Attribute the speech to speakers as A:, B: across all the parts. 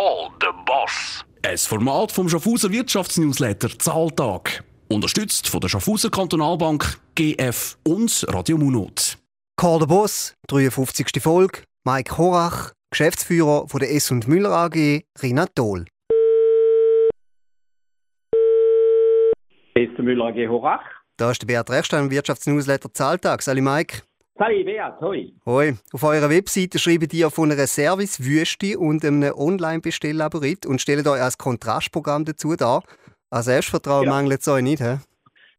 A: Call the Boss.
B: Ein Format vom Schaffhauser Wirtschaftsnewsletter Zahltag. Unterstützt von der Schaffhauser Kantonalbank, GF und Radio Munot.
C: Call the Boss, 53. Folge. Mike Horach, Geschäftsführer von der S. Müller AG, Rina Dohl.
D: S. Müller AG Horach.
C: Da ist der Beat Rechstein, Wirtschaftsnewsletter Zahltag. Sali Mike.
D: Sali Beat, hoi.
C: Hoi. Auf eurer Webseite schreibt ihr von einer Servicewüste und einem Online-Bestelllabyrinth und stellt euch als Kontrastprogramm dazu dar. An Selbstvertrauen ja. mangelt es euch nicht, hä?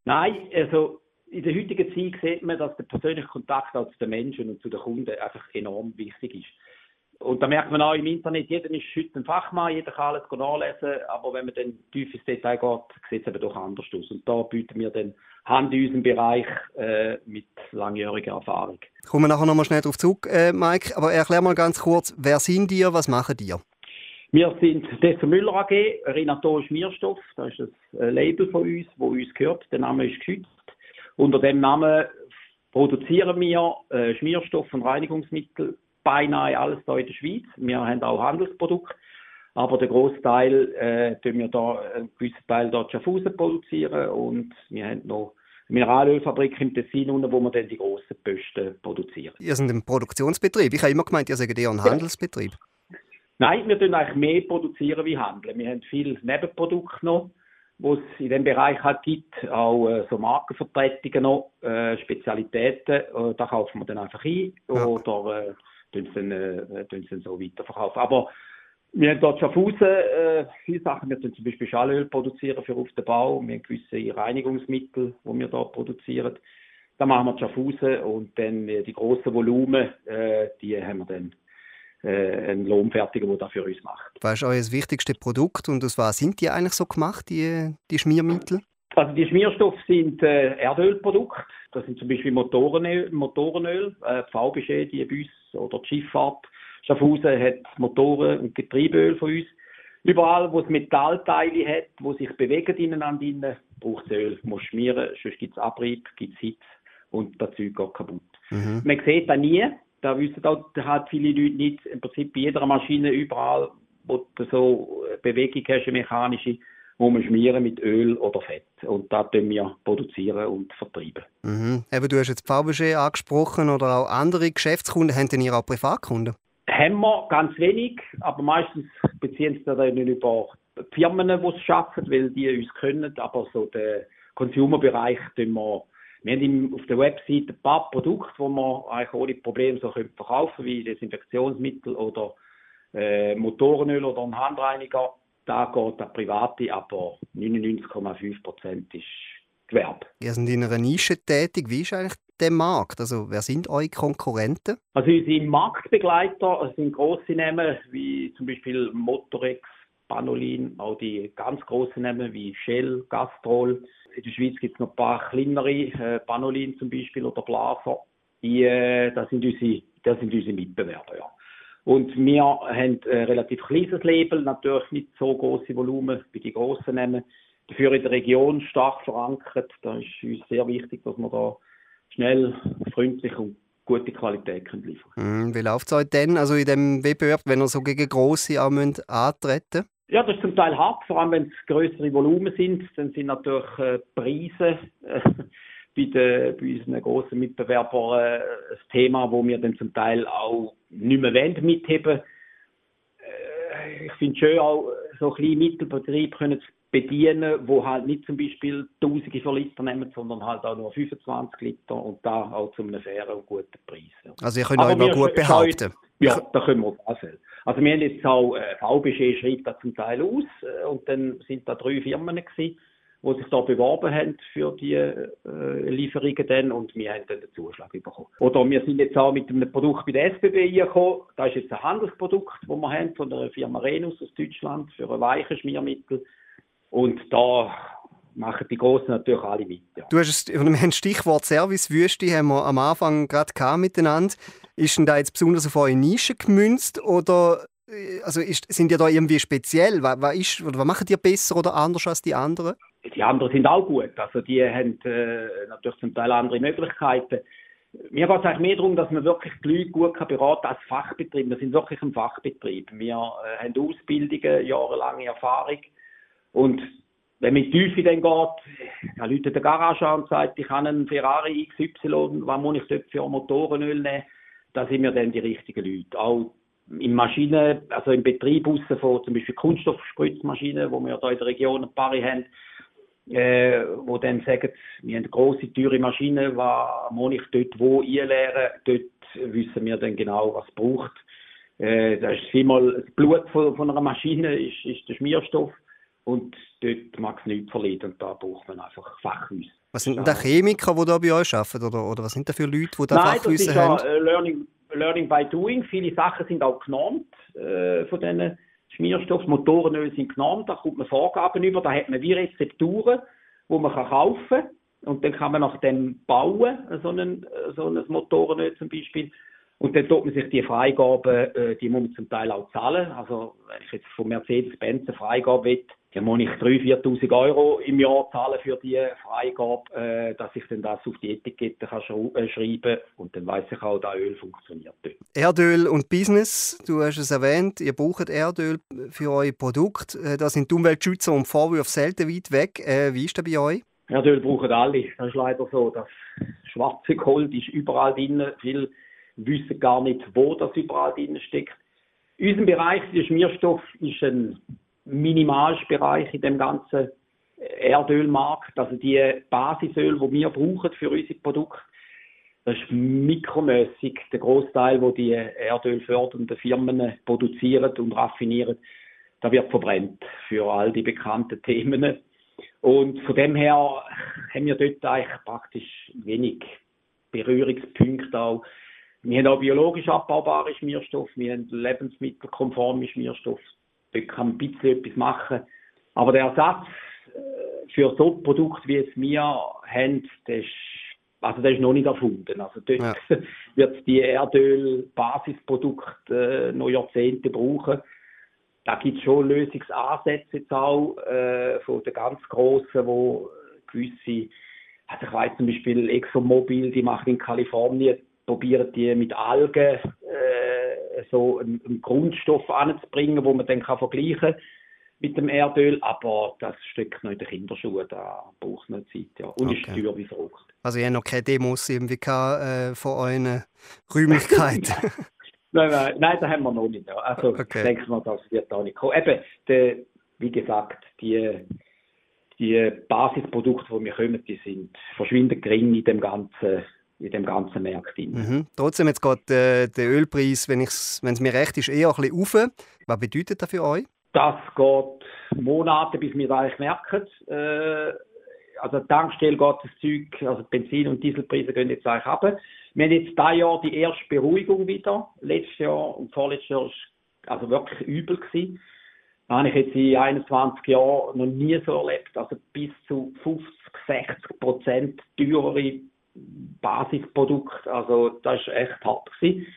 D: Nein, also in der heutigen Zeit sieht man, dass der persönliche Kontakt zu den Menschen und zu den Kunden einfach enorm wichtig ist. Und da merkt man auch im Internet, jeder ist heute ein Fachmann, jeder kann alles nachlesen, aber wenn man dann tief ins Detail geht, sieht es eben doch anders aus. Und da bieten wir dann Hand in unserem Bereich äh, mit langjähriger Erfahrung.
C: Kommen wir nachher nochmal schnell darauf zurück, äh, Mike, aber erklär mal ganz kurz, wer sind ihr, was machen ihr?
D: Wir sind Dessler Müller AG, Renato Schmierstoff, das ist das äh, Label von uns, wo uns gehört, der Name ist geschützt. Unter dem Namen produzieren wir äh, Schmierstoff und Reinigungsmittel beinahe alles hier in der Schweiz. Wir haben auch Handelsprodukte, aber der Großteil äh, tun wir da, einen gewissen Teil dort Schaffhausen produzieren und wir haben noch eine Mineralölfabrik im Tessin, wo wir dann die grossen Posten produzieren.
C: Ihr seid ein Produktionsbetrieb. Ich habe immer gemeint, ihr seid eher ein Handelsbetrieb.
D: Nein, wir tun eigentlich mehr produzieren wie handeln. Wir haben viele Nebenprodukte noch, wo es in dem Bereich halt gibt, auch äh, so Markenvertretungen noch, äh, Spezialitäten. Äh, da kaufen wir dann einfach ein ja. oder tun sie dann, äh, sie dann so weiterverkaufen. Aber wir haben dort Schaffhausen äh, viele Sachen. Wir zum Beispiel Schallöl produzieren für auf den Bau. Wir haben gewisse Reinigungsmittel, die wir dort produzieren. Da machen wir Schaffhausen und dann äh, die grossen Volumen, äh, die haben wir dann äh, einen Lohnfertiger, der das für uns macht.
C: Was ist euer wichtigste Produkt und aus was sind die eigentlich so gemacht, die, die Schmiermittel?
D: Also die Schmierstoffe sind äh, Erdölprodukte. Das sind zum Beispiel Motorenöl, Motorenöl äh, VBG, die bei uns, oder die Schifffahrt. Schaffhausen hat Motoren und Getriebeöl von uns. Überall, wo es Metallteile hat, wo sich bewegen ineinander, innen, braucht es Öl. Muss schmieren, sonst gibt es Abrieb, gibt es Hitze und das Zeug geht kaputt. Mhm. Man sieht das nie. Da wissen auch halt viele Leute nicht. Im Prinzip bei jeder Maschine, überall, wo du so Bewegung hast, eine mechanische, muss man schmieren mit Öl oder Fett. Und das tun wir produzieren und vertreiben.
C: Mhm. Eben, du hast jetzt VBG angesprochen oder auch andere Geschäftskunden. Haben denn ihr auch Privatkunden?
D: Haben wir ganz wenig, aber meistens beziehen sie dann über Firmen, die es schaffen, weil die uns können. Aber so den Consumer-Bereich tun wir wir haben auf der Website ein paar Produkte, die man eigentlich ohne Probleme so verkaufen können, wie Desinfektionsmittel oder äh, Motorenöl oder ein Handreiniger da geht der Private, aber 99,5 Prozent ist Gewerbe.
C: Ihr seid in einer Nische tätig. Wie ist eigentlich der Markt? Also, wer sind eure Konkurrenten?
D: Also, unsere Marktbegleiter sind grosse Namen wie zum Beispiel Motorex, Panolin, auch die ganz grossen Namen wie Shell, Gastrol. In der Schweiz gibt es noch ein paar kleinere, äh, Panolin zum Beispiel oder Blaser. Die, äh, das, sind unsere, das sind unsere Mitbewerber, ja. Und wir haben ein relativ kleines Label, natürlich nicht so große Volumen wie die grossen nehmen. Dafür in der Region stark verankert. Da ist uns sehr wichtig, dass wir da schnell, freundlich und gute Qualität können liefern
C: können. Mm, wie läuft es euch denn also in dem Wettbewerb, wenn ihr so gegen grosse auch müsst antreten
D: Ja, das ist zum Teil hart, vor allem wenn es größere Volumen sind. Dann sind natürlich äh, Preise äh, bei, den, bei unseren grossen Mitbewerbern äh, ein Thema, wo wir dann zum Teil auch nicht mehr wollen, mitheben. Äh, ich finde es schön, auch so kleine Mittelbetriebe können zu bedienen, wo halt nicht zum Beispiel Tausende von Liter nehmen, sondern halt auch nur 25 Liter und da auch zu einem fairen und guten Preis.
C: Also ihr könnt euch mal gut behalten.
D: Ja, da können wir uns anstellen. Also wir haben jetzt auch, äh, VBG schreibt da zum Teil aus äh, und dann sind da drei Firmen gewesen, die sich da beworben haben für die äh, Lieferungen dann und wir haben dann den Zuschlag bekommen. Oder wir sind jetzt auch mit einem Produkt bei der SBB gekommen. Das ist jetzt ein Handelsprodukt, das wir haben von der Firma Renus aus Deutschland für ein weiches Schmiermittel. Und da machen die Großen natürlich alle mit. Ja.
C: Du hast ein Stichwort Servicewüste haben wir am Anfang gerade miteinander. Ist denn da jetzt besonders auf eure Nische gemünzt oder äh, also ist, sind die da irgendwie speziell? Was, was, ist, was machen die besser oder anders als die anderen?
D: Die anderen sind auch gut. Also die haben äh, natürlich zum Teil andere Möglichkeiten. mir geht es eigentlich mehr darum, dass man wirklich die Leute gut beraten kann als Fachbetrieb. Wir sind wirklich ein Fachbetrieb. Wir äh, haben Ausbildungen, jahrelange Erfahrung. Und wenn man in die Tiefe dann geht, dann Leute der Garage an und sagt, ich habe einen Ferrari XY, was muss ich dort für Motorenöl nehmen? Da sind wir dann die richtigen Leute. Auch in Maschinen, also im Betrieb von zum Beispiel Kunststoffspritzmaschinen, wo wir hier in der Region ein paar haben, äh, wo dann sagen, wir haben eine grosse, teure Maschine, was muss ich dort wo einleeren, dort wissen wir dann genau, was es braucht. Äh, das ist vielmal das Blut von, von einer Maschine, ist, ist der Schmierstoff und dort mag es nichts verlieren und da braucht man einfach Fachwissen.
C: Was sind denn da Chemiker, die da bei euch arbeiten oder, oder was sind da für Leute, die da
D: Nein,
C: Fachwissen
D: das
C: haben?
D: ist ja Learning, Learning by Doing. Viele Sachen sind auch genormt äh, von diesen Schmierstoffen. Motorenöl sind genormt, da kommt man Vorgaben über, da hat man wie Rezepturen, die man kann kaufen kann und dann kann man nach dem bauen, so ein, so ein Motorenöl zum Beispiel. Und dann tut man sich die Freigaben, äh, die muss man zum Teil auch zahlen. Also wenn ich jetzt von Mercedes-Benz eine Freigabe will, dann muss ich 3'000, 4'000 Euro im Jahr zahlen für die Freigabe, äh, dass ich dann das auf die Etikette kann äh, schreiben und dann weiß ich auch, dass Öl funktioniert dort.
C: Erdöl und Business, du hast es erwähnt, ihr braucht Erdöl für euer Produkt. Äh, Da sind die Umweltschützer und Vorwürfe selten weit weg. Äh, Wie ist das bei euch?
D: Erdöl brauchen alle. Das ist leider so. Das schwarze Gold ist überall drin. Viele wissen gar nicht, wo das überall drin steckt. Unser Bereich, der Schmierstoff, ist ein Minimalbereich in dem ganzen Erdölmarkt. Also die Basisöl, die wir brauchen für unsere Produkte, das ist mikromäßig der Großteil, wo die erdölfördernden Firmen produzieren und raffinieren, da wird verbrennt für all die bekannten Themen. Und von dem her haben wir dort eigentlich praktisch wenig Berührungspunkte auch. Wir haben auch biologisch abbaubare Schmierstoffe, wir haben lebensmittelkonforme Schmierstoffe. Dort kann man ein bisschen etwas machen. Aber der Ersatz äh, für so ein Produkt, wie es wir haben, der ist, also der ist noch nicht erfunden. Also dort
C: Ja.
D: wird die Erdöl-Basisprodukte äh, noch Jahrzehnte brauchen. Da gibt es schon Lösungsansätze jetzt auch äh, von den ganz Grossen, wo gewisse, also ich weiß zum Beispiel ExxonMobil, die machen in Kalifornien, probieren die mit Algen äh, so einen, einen Grundstoff anzubringen, wo man dann kann vergleichen mit dem Erdöl, aber das steckt noch in den Kinderschuhen, da braucht es noch Zeit. Ja. Und ist
C: Okay.
D: teuer wie verrückt.
C: Also ihr habt noch keine Demos irgendwie gehabt, äh, von euren Räumlichkeiten.
D: Nein, nein, nein, das haben wir noch nicht. Also
C: Okay.
D: denke mal, das wird auch nicht kommen. Eben, der, wie gesagt, die, die Basisprodukte, die wir kommen, die sind verschwindend gering in dem ganzen, in dem ganzen Markt.
C: mhm. Trotzdem, jetzt geht äh, der Ölpreis, wenn es mir recht ist, eher ein bisschen rauf. Was bedeutet das für euch?
D: Das geht Monate, bis wir das eigentlich merken. Äh, also Tankstelle geht das Zeug, also Benzin- und Dieselpreise gehen jetzt eigentlich runter. Wir haben jetzt dieses Jahr die erste Beruhigung wieder. Letztes Jahr und vorletztes Jahr war also wirklich übel. Gewesen. Das habe ich jetzt in 21 Jahren noch nie so erlebt. Also bis zu 50, 60 Prozent teurere Basisprodukte. Also das ist echt hart gewesen.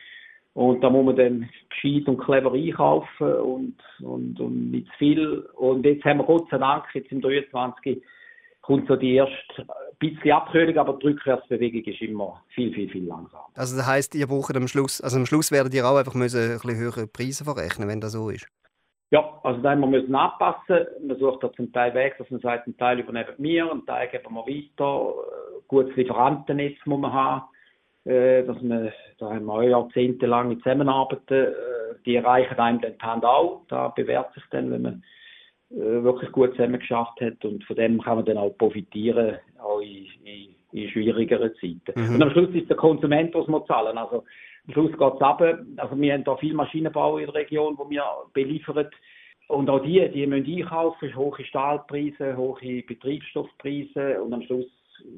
D: Und da muss man dann gescheit und clever einkaufen und, und, und nicht zu viel. Und jetzt haben wir Gott sei Dank, jetzt im 23. kommt so die erste bisschen Abkühlung, aber die Rückwärtsbewegung ist immer viel, viel, viel langsamer.
C: Also das heisst, ihr braucht am Schluss, also am Schluss werdet ihr auch einfach müssen ein bisschen höhere Preise verrechnen, wenn das so ist.
D: Ja, also da wir müssen anpassen. Man sucht da zum Teil weg, dass man sagt, einen Teil übernehmen wir, einen Teil geben wir weiter. Äh, Gutes Lieferantennetz muss man haben. Äh, dass man, da haben wir auch jahrzehntelange Zusammenarbeiten. Äh, die erreichen einem dann die Hand auch. Da bewährt sich dann, wenn man wirklich gut zusammen geschafft hat. Und von dem kann man dann auch profitieren, auch in, in, in schwierigeren Zeiten.
C: Mhm.
D: Und am Schluss ist der Konsument, was man zahlen. Also am Schluss geht es ab. Also wir haben da viel Maschinenbau in der Region, wo wir beliefern. Und auch die, die müssen einkaufen, hohe Stahlpreise, hohe Betriebsstoffpreise und am Schluss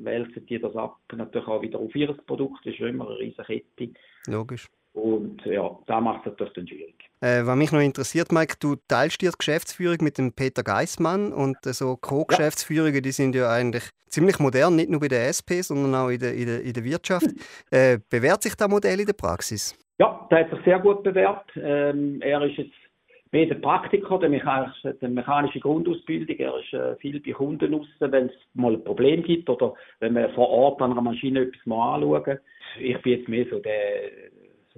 D: wälzen die das ab, natürlich auch wieder auf ihr Produkt. Das ist ja immer eine riesige Kette.
C: Logisch.
D: Und ja, da macht es natürlich dann schwierig.
C: Äh, was mich noch interessiert, Mike, du teilst dir die Geschäftsführung mit dem Peter Geissmann und äh, so Co-Geschäftsführungen, die sind ja eigentlich ziemlich modern, nicht nur bei der SP, sondern auch in der, in der, in der Wirtschaft. Äh, bewährt sich das Modell in der Praxis?
D: Ja, der hat sich sehr gut bewährt. Ähm, er ist jetzt mehr der Praktiker, der mechanische, der mechanische Grundausbildung. Er ist äh, viel bei Kunden raus, wenn es mal ein Problem gibt oder wenn man vor Ort an einer Maschine etwas mal anschauen. Ich bin jetzt mehr so der,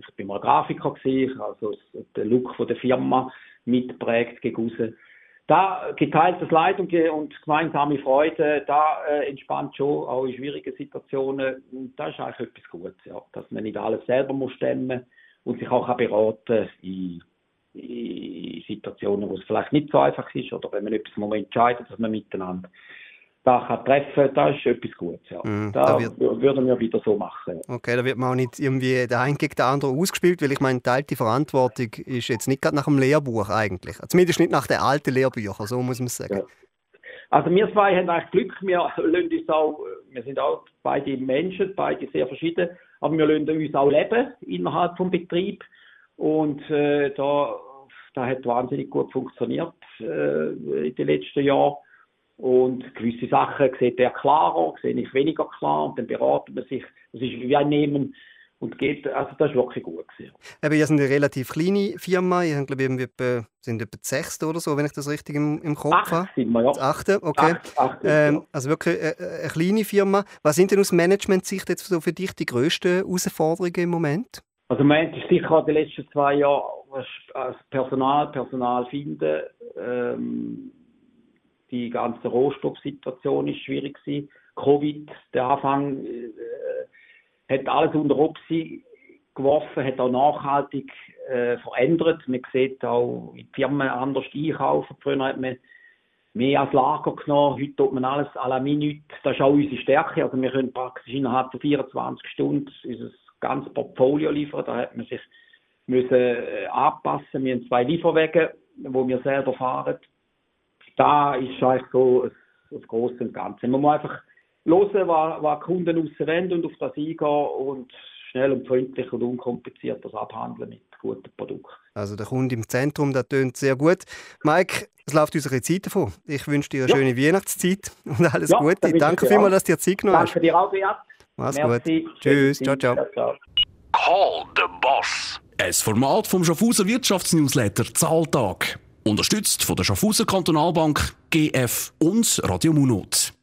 D: ich bin mal Grafiker gewesen, also der Look von der Firma mitprägt gegen. Da geteiltes Leid und, und gemeinsame Freude, da äh, entspannt schon auch in schwierigen Situationen. Und das ist eigentlich etwas Gutes, ja, dass man nicht alles selber muss stemmen und sich auch beraten in in Situationen, wo es vielleicht nicht so einfach ist oder wenn man etwas mal entscheidet, dass man miteinander da kann treffen, das ist etwas Gutes. Ja. Mm, da, da wird, würden wir wieder so machen.
C: Okay, da wird man auch nicht irgendwie der eine gegen den anderen ausgespielt, weil ich meine, teilte Verantwortung ist jetzt nicht gerade nach dem Lehrbuch eigentlich. Zumindest nicht nach den alten Lehrbüchern, so muss man sagen. Ja.
D: Also wir zwei haben eigentlich Glück, wir, uns auch, wir sind auch beide Menschen, beide sehr verschieden, aber wir lassen uns auch leben innerhalb des Betriebs. Und äh, da, da hat wahnsinnig gut funktioniert äh, in den letzten Jahren. Und gewisse Sachen sieht er klarer, sehe ich weniger klar und dann beraten wir sich. Das ist wie ein Nehmen und geht, also das ist wirklich gut gewesen.
C: Eben, ihr seid eine relativ kleine Firma, ihr habt, glaube ich, etwa, sind etwa sechste oder so, wenn ich das richtig im, im Kopf
D: Acht
C: habe.
D: sind wir, ja.
C: achte, okay. Acht, acht ähm, ja. Also wirklich eine, eine, kleine Firma. Was sind denn aus Management-Sicht jetzt so für dich die grössten Herausforderungen im Moment?
D: Also man hat sicher in den letzten zwei Jahren als Personal, Personal finden. Ähm, die ganze Rohstoffsituation ist schwierig gewesen. Covid, der Anfang äh, hat alles unter Opsi geworfen, hat auch nachhaltig äh, verändert. Man sieht auch, wie die Firmen anders einkaufen. Früher hat man mehr als Lager genommen, heute tut man alles à la Minute. Das ist auch unsere Stärke. Also wir können praktisch innerhalb von 24 Stunden unser ganzes Portfolio liefern. Da hat man sich müssen äh, anpassen. Wir haben zwei Lieferwege, wo wir selber fahren. Da ist eigentlich so das Große und Ganze. Man muss einfach hören, was, was Kunden rausrennen und auf das eingehen und schnell und freundlich und unkompliziert das abhandeln mit guten Produkten.
C: Also der Kunde im Zentrum, das tönt sehr gut. Mike, es läuft unsere Zeit davon. Ich wünsche dir eine ja. schöne Weihnachtszeit und alles ja, Gute. Danke vielmals, dass du dir Zeit genommen
D: hast. Danke dir auch, Beat.
C: Mach's Merci. gut. Tschüss. Ciao, ciao.
B: Call the Boss. Ein Format vom Schaffhauser Wirtschaftsnewsletter Zahltag. Unterstützt von der Schaffhauser Kantonalbank, GF und Radio Munot.